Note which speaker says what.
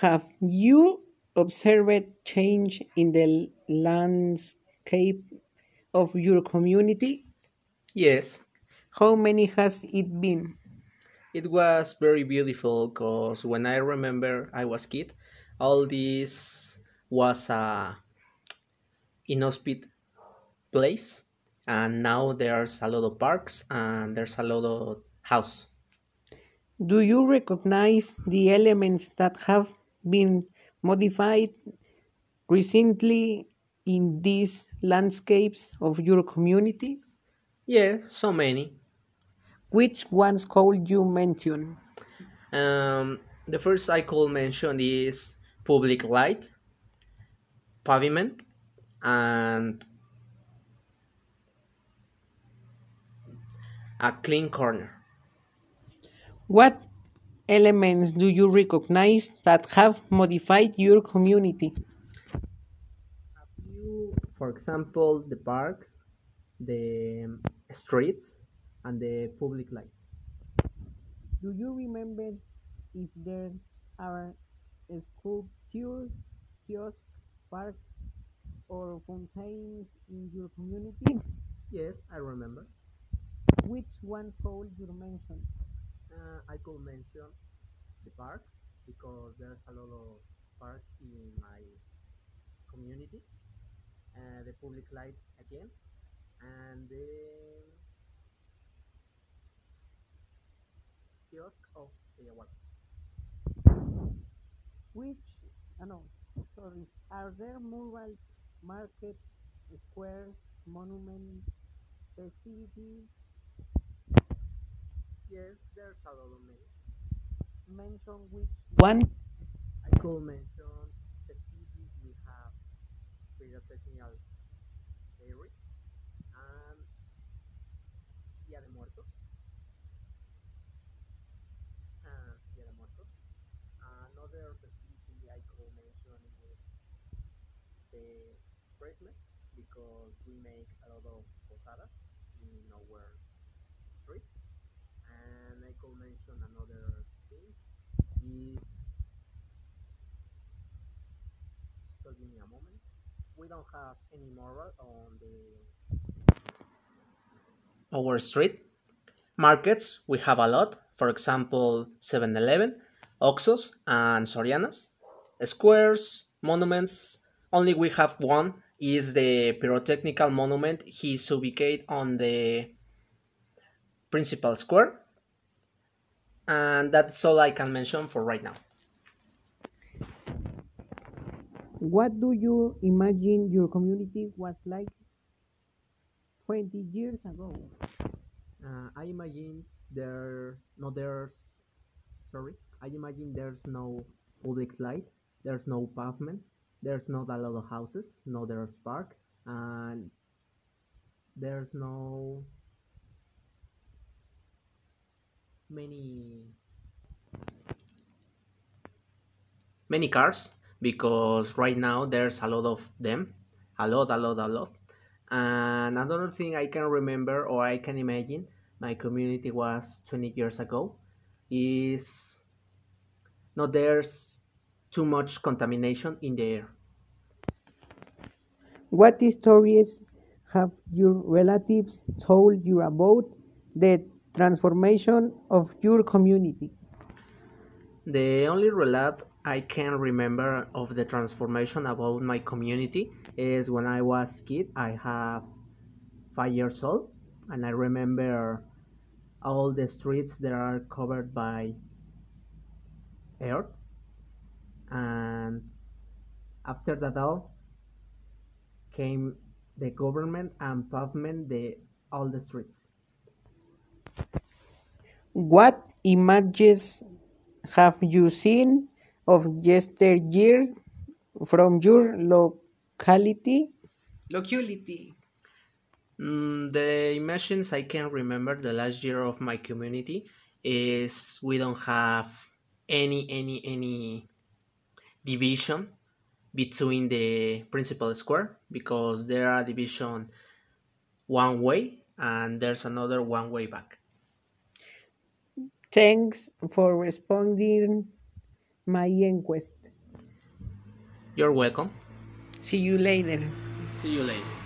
Speaker 1: Have you observed change in the landscape of your community?
Speaker 2: Yes,
Speaker 1: How many has it been?
Speaker 2: it was very beautiful because when I remember I was kid, all this was a inhospitable place, and now there's a lot of parks and there's a lot of house.
Speaker 1: Do you recognize the elements that have been modified recently in these landscapes of your community?
Speaker 2: Yes, so many.
Speaker 1: Which ones could you mention?
Speaker 2: Um, the first I could mention is public light, pavement, and a clean corner.
Speaker 1: What elements do you recognize that have modified your community?
Speaker 2: For example, the parks, the streets, and the public light.
Speaker 1: Do you remember if there are sculptures, kiosks, parks, or fountains in your community?
Speaker 2: Yes, I remember.
Speaker 1: Which ones could you mention?
Speaker 2: Uh, I could mention the parks because there's a lot of parks in my community. Uh, the public light again, and the kiosk of the water.
Speaker 1: Which, uh, no, sorry, are there murals, markets, squares, monuments, festivities?
Speaker 2: There's a lot of many.
Speaker 1: Mention which one?
Speaker 2: I could mention festivities we have pyrotechnical fairy and Dia de Muertos. Dia de Muertos. Another festivity I could mention is the Christmas because we make a lot of posadas in our. And I could mention another thing is so give me a moment. We don't have any on the our street. Markets we have a lot. For example, 7-Eleven, Oxxos, and Sorianas. Squares, monuments. Only we have one. Is the pyrotechnical monument? He's ubicated on the principal square, and that's all I can mention for right now.
Speaker 1: What do you imagine your community was like 20 years ago?
Speaker 2: Uh, I imagine there no there's sorry. I imagine there's no public light. There's no pavement. There's not a lot of houses. No there's park and there's no many many cars because right now there's a lot of them. A lot a lot a lot. And another thing i can remember or i can imagine my community was 20 years ago is no there's too much contamination in the air.
Speaker 1: What stories have your relatives told you about the transformation of your community?
Speaker 2: The only relate I can remember of the transformation about my community is when I was kid. I have five years old, and I remember all the streets that are covered by earth. And after that all came the government and pavement the all the streets.
Speaker 1: What images have you seen of yesteryear from your locality? Locality.
Speaker 2: Mm, the images I can remember the last year of my community is we don't have any any any division between the principal square because there are division one way and there's another one way back.
Speaker 1: Thanks for responding my enquest.
Speaker 2: You're welcome.
Speaker 1: See you later.
Speaker 2: See you later.